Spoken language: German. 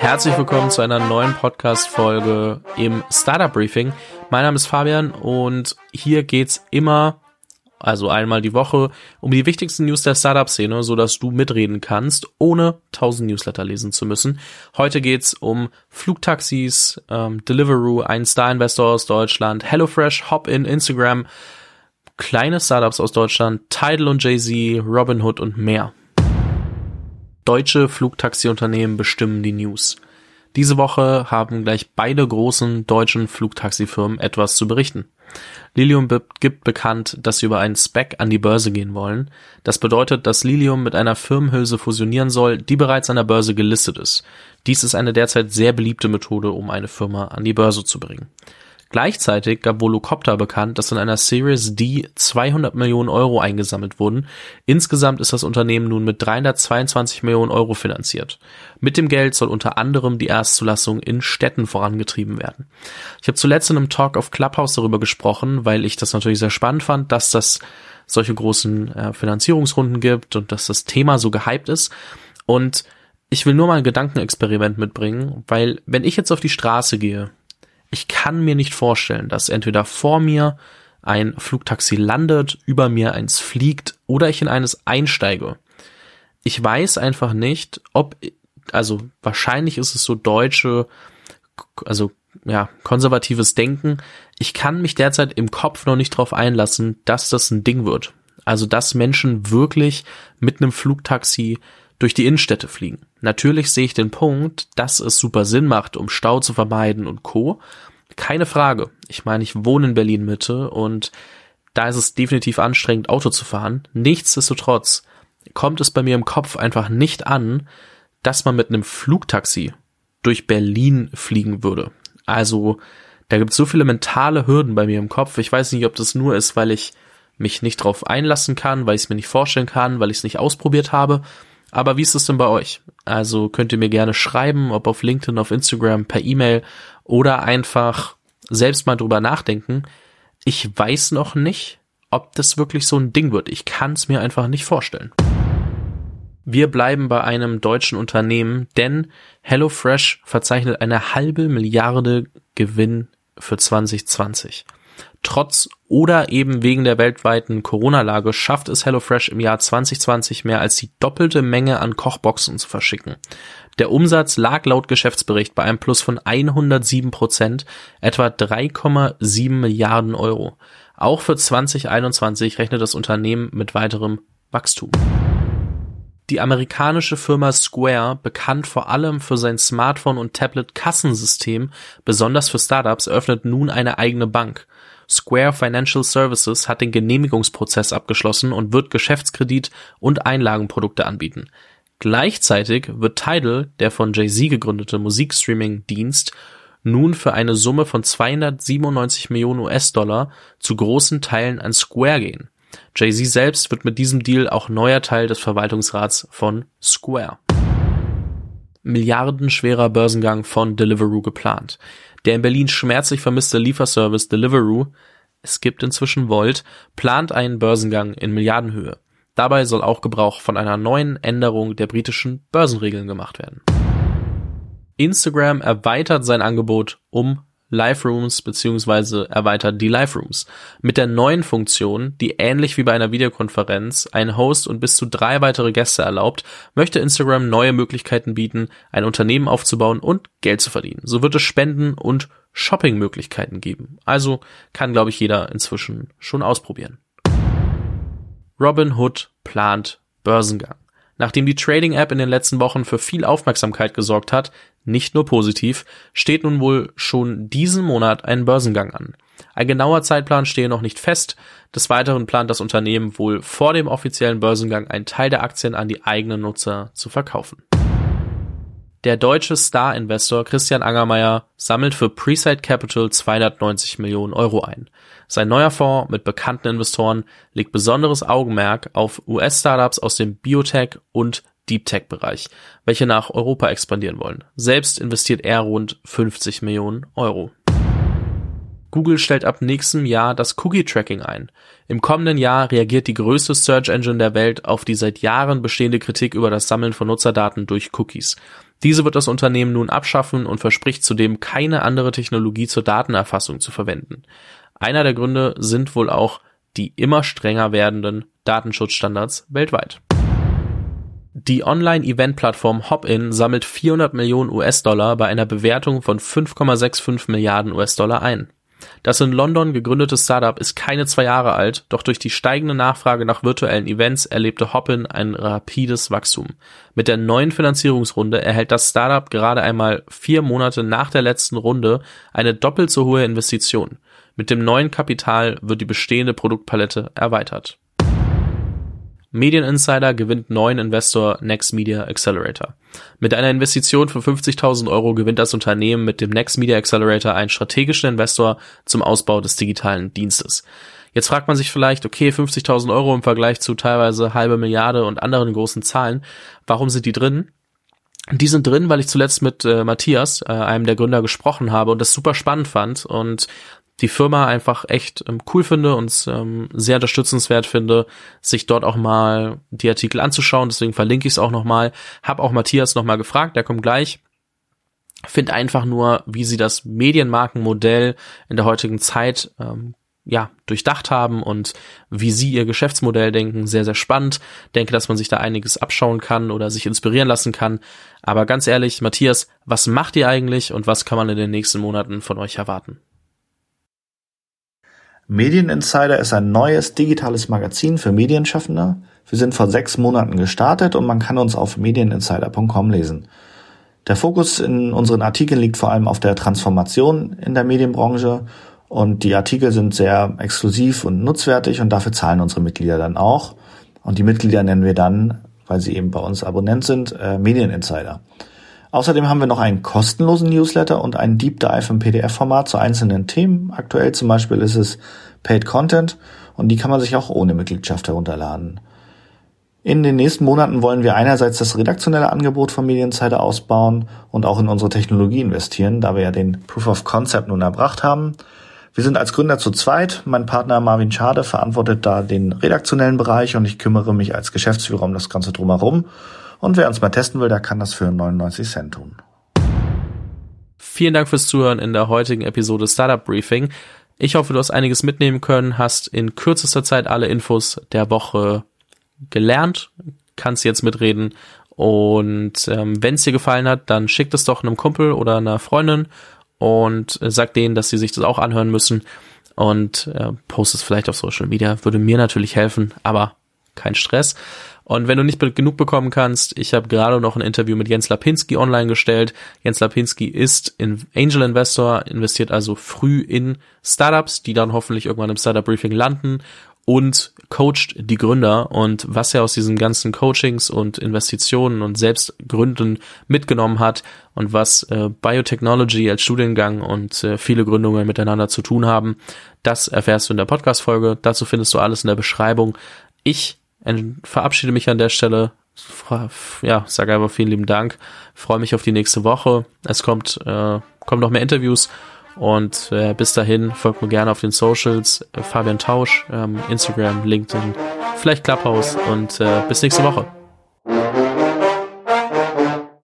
Herzlich willkommen zu einer neuen Podcast-Folge im Startup Briefing. Mein Name ist Fabian und hier geht's immer, also einmal die Woche, um die wichtigsten News der Startup-Szene, so dass du mitreden kannst, ohne tausend Newsletter lesen zu müssen. Heute geht's um Flugtaxis, ähm, Deliveroo, ein Star-Investor aus Deutschland, HelloFresh, Hopin, Instagram, kleine Startups aus Deutschland, Tidal und Jay-Z, Robinhood und mehr. Deutsche Flugtaxiunternehmen bestimmen die News. Diese Woche haben gleich beide großen deutschen Flugtaxifirmen etwas zu berichten. Lilium gibt bekannt, dass sie über einen Spec an die Börse gehen wollen. Das bedeutet, dass Lilium mit einer Firmenhülse fusionieren soll, die bereits an der Börse gelistet ist. Dies ist eine derzeit sehr beliebte Methode, um eine Firma an die Börse zu bringen. Gleichzeitig gab Volocopter bekannt, dass in einer Series D 200 Millionen Euro eingesammelt wurden. Insgesamt ist das Unternehmen nun mit 322 Millionen Euro finanziert. Mit dem Geld soll unter anderem die Erstzulassung in Städten vorangetrieben werden. Ich habe zuletzt in einem Talk auf Clubhouse darüber gesprochen, weil ich das natürlich sehr spannend fand, dass das solche großen äh, Finanzierungsrunden gibt und dass das Thema so gehypt ist. Und ich will nur mal ein Gedankenexperiment mitbringen, weil wenn ich jetzt auf die Straße gehe ich kann mir nicht vorstellen, dass entweder vor mir ein Flugtaxi landet, über mir eins fliegt oder ich in eines einsteige. Ich weiß einfach nicht, ob, also wahrscheinlich ist es so deutsche, also ja, konservatives Denken. Ich kann mich derzeit im Kopf noch nicht darauf einlassen, dass das ein Ding wird. Also, dass Menschen wirklich mit einem Flugtaxi durch die Innenstädte fliegen. Natürlich sehe ich den Punkt, dass es super Sinn macht, um Stau zu vermeiden und Co. Keine Frage. Ich meine, ich wohne in Berlin Mitte und da ist es definitiv anstrengend, Auto zu fahren. Nichtsdestotrotz kommt es bei mir im Kopf einfach nicht an, dass man mit einem Flugtaxi durch Berlin fliegen würde. Also, da gibt es so viele mentale Hürden bei mir im Kopf. Ich weiß nicht, ob das nur ist, weil ich mich nicht drauf einlassen kann, weil ich es mir nicht vorstellen kann, weil ich es nicht ausprobiert habe aber wie ist es denn bei euch? Also könnt ihr mir gerne schreiben, ob auf LinkedIn, auf Instagram, per E-Mail oder einfach selbst mal drüber nachdenken. Ich weiß noch nicht, ob das wirklich so ein Ding wird. Ich kann es mir einfach nicht vorstellen. Wir bleiben bei einem deutschen Unternehmen, denn HelloFresh verzeichnet eine halbe Milliarde Gewinn für 2020. Trotz oder eben wegen der weltweiten Corona-Lage schafft es HelloFresh im Jahr 2020 mehr als die doppelte Menge an Kochboxen zu verschicken. Der Umsatz lag laut Geschäftsbericht bei einem Plus von 107 Prozent, etwa 3,7 Milliarden Euro. Auch für 2021 rechnet das Unternehmen mit weiterem Wachstum. Die amerikanische Firma Square, bekannt vor allem für sein Smartphone- und Tablet-Kassensystem, besonders für Startups, eröffnet nun eine eigene Bank. Square Financial Services hat den Genehmigungsprozess abgeschlossen und wird Geschäftskredit und Einlagenprodukte anbieten. Gleichzeitig wird Tidal, der von Jay-Z gegründete Musikstreaming-Dienst, nun für eine Summe von 297 Millionen US-Dollar zu großen Teilen an Square gehen. Jay-Z selbst wird mit diesem Deal auch neuer Teil des Verwaltungsrats von Square. Milliardenschwerer Börsengang von Deliveroo geplant. Der in Berlin schmerzlich vermisste Lieferservice Deliveroo, es gibt inzwischen Volt, plant einen Börsengang in Milliardenhöhe. Dabei soll auch Gebrauch von einer neuen Änderung der britischen Börsenregeln gemacht werden. Instagram erweitert sein Angebot um Live Rooms beziehungsweise erweitert die Live Rooms. Mit der neuen Funktion, die ähnlich wie bei einer Videokonferenz einen Host und bis zu drei weitere Gäste erlaubt, möchte Instagram neue Möglichkeiten bieten, ein Unternehmen aufzubauen und Geld zu verdienen. So wird es Spenden und Shopping-Möglichkeiten geben. Also kann, glaube ich, jeder inzwischen schon ausprobieren. Robinhood plant Börsengang. Nachdem die Trading-App in den letzten Wochen für viel Aufmerksamkeit gesorgt hat, nicht nur positiv, steht nun wohl schon diesen Monat ein Börsengang an. Ein genauer Zeitplan stehe noch nicht fest. Des Weiteren plant das Unternehmen wohl vor dem offiziellen Börsengang einen Teil der Aktien an die eigenen Nutzer zu verkaufen. Der deutsche Star-Investor Christian Angermeier sammelt für Preside Capital 290 Millionen Euro ein. Sein neuer Fonds mit bekannten Investoren legt besonderes Augenmerk auf US-Startups aus dem Biotech- und Deep Tech-Bereich, welche nach Europa expandieren wollen. Selbst investiert er rund 50 Millionen Euro. Google stellt ab nächstem Jahr das Cookie-Tracking ein. Im kommenden Jahr reagiert die größte Search Engine der Welt auf die seit Jahren bestehende Kritik über das Sammeln von Nutzerdaten durch Cookies. Diese wird das Unternehmen nun abschaffen und verspricht zudem keine andere Technologie zur Datenerfassung zu verwenden. Einer der Gründe sind wohl auch die immer strenger werdenden Datenschutzstandards weltweit. Die Online-Event-Plattform Hopin sammelt 400 Millionen US-Dollar bei einer Bewertung von 5,65 Milliarden US-Dollar ein. Das in London gegründete Startup ist keine zwei Jahre alt, doch durch die steigende Nachfrage nach virtuellen Events erlebte Hopin ein rapides Wachstum. Mit der neuen Finanzierungsrunde erhält das Startup gerade einmal vier Monate nach der letzten Runde eine doppelt so hohe Investition. Mit dem neuen Kapital wird die bestehende Produktpalette erweitert. Medieninsider gewinnt neuen Investor Next Media Accelerator. Mit einer Investition von 50.000 Euro gewinnt das Unternehmen mit dem Next Media Accelerator einen strategischen Investor zum Ausbau des digitalen Dienstes. Jetzt fragt man sich vielleicht, okay, 50.000 Euro im Vergleich zu teilweise halbe Milliarde und anderen großen Zahlen, warum sind die drin? Die sind drin, weil ich zuletzt mit äh, Matthias, äh, einem der Gründer, gesprochen habe und das super spannend fand und die Firma einfach echt ähm, cool finde und ähm, sehr unterstützenswert finde, sich dort auch mal die Artikel anzuschauen. Deswegen verlinke ich es auch nochmal. Hab auch Matthias nochmal gefragt, der kommt gleich. Find einfach nur, wie sie das Medienmarkenmodell in der heutigen Zeit ähm, ja, durchdacht haben und wie sie ihr Geschäftsmodell denken, sehr, sehr spannend. Denke, dass man sich da einiges abschauen kann oder sich inspirieren lassen kann. Aber ganz ehrlich, Matthias, was macht ihr eigentlich und was kann man in den nächsten Monaten von euch erwarten? Medieninsider ist ein neues digitales Magazin für Medienschaffende. Wir sind vor sechs Monaten gestartet und man kann uns auf medieninsider.com lesen. Der Fokus in unseren Artikeln liegt vor allem auf der Transformation in der Medienbranche und die Artikel sind sehr exklusiv und nutzwertig und dafür zahlen unsere Mitglieder dann auch. Und die Mitglieder nennen wir dann, weil sie eben bei uns Abonnent sind, äh, Medieninsider. Außerdem haben wir noch einen kostenlosen Newsletter und einen Deep Dive im PDF-Format zu einzelnen Themen. Aktuell zum Beispiel ist es Paid Content und die kann man sich auch ohne Mitgliedschaft herunterladen. In den nächsten Monaten wollen wir einerseits das redaktionelle Angebot von Medienzeiter ausbauen und auch in unsere Technologie investieren, da wir ja den Proof of Concept nun erbracht haben. Wir sind als Gründer zu zweit. Mein Partner Marvin Schade verantwortet da den redaktionellen Bereich und ich kümmere mich als Geschäftsführer um das Ganze drumherum. Und wer uns mal testen will, der kann das für 99 Cent tun. Vielen Dank fürs Zuhören in der heutigen Episode Startup Briefing. Ich hoffe, du hast einiges mitnehmen können, hast in kürzester Zeit alle Infos der Woche gelernt, kannst jetzt mitreden. Und ähm, wenn es dir gefallen hat, dann schick es doch einem Kumpel oder einer Freundin und äh, sag denen, dass sie sich das auch anhören müssen. Und äh, post es vielleicht auf Social Media. Würde mir natürlich helfen, aber kein Stress. Und wenn du nicht genug bekommen kannst, ich habe gerade noch ein Interview mit Jens Lapinski online gestellt. Jens Lapinski ist in Angel Investor, investiert also früh in Startups, die dann hoffentlich irgendwann im Startup Briefing landen und coacht die Gründer und was er aus diesen ganzen Coachings und Investitionen und Selbstgründen mitgenommen hat und was äh, Biotechnology als Studiengang und äh, viele Gründungen miteinander zu tun haben, das erfährst du in der Podcast-Folge. Dazu findest du alles in der Beschreibung. Ich verabschiede mich an der Stelle. Ja, sage einfach vielen lieben Dank. Freue mich auf die nächste Woche. Es kommt, äh, kommen noch mehr Interviews. Und äh, bis dahin folgt mir gerne auf den Socials. Äh, Fabian Tausch, ähm, Instagram, LinkedIn, vielleicht Clubhouse und äh, bis nächste Woche.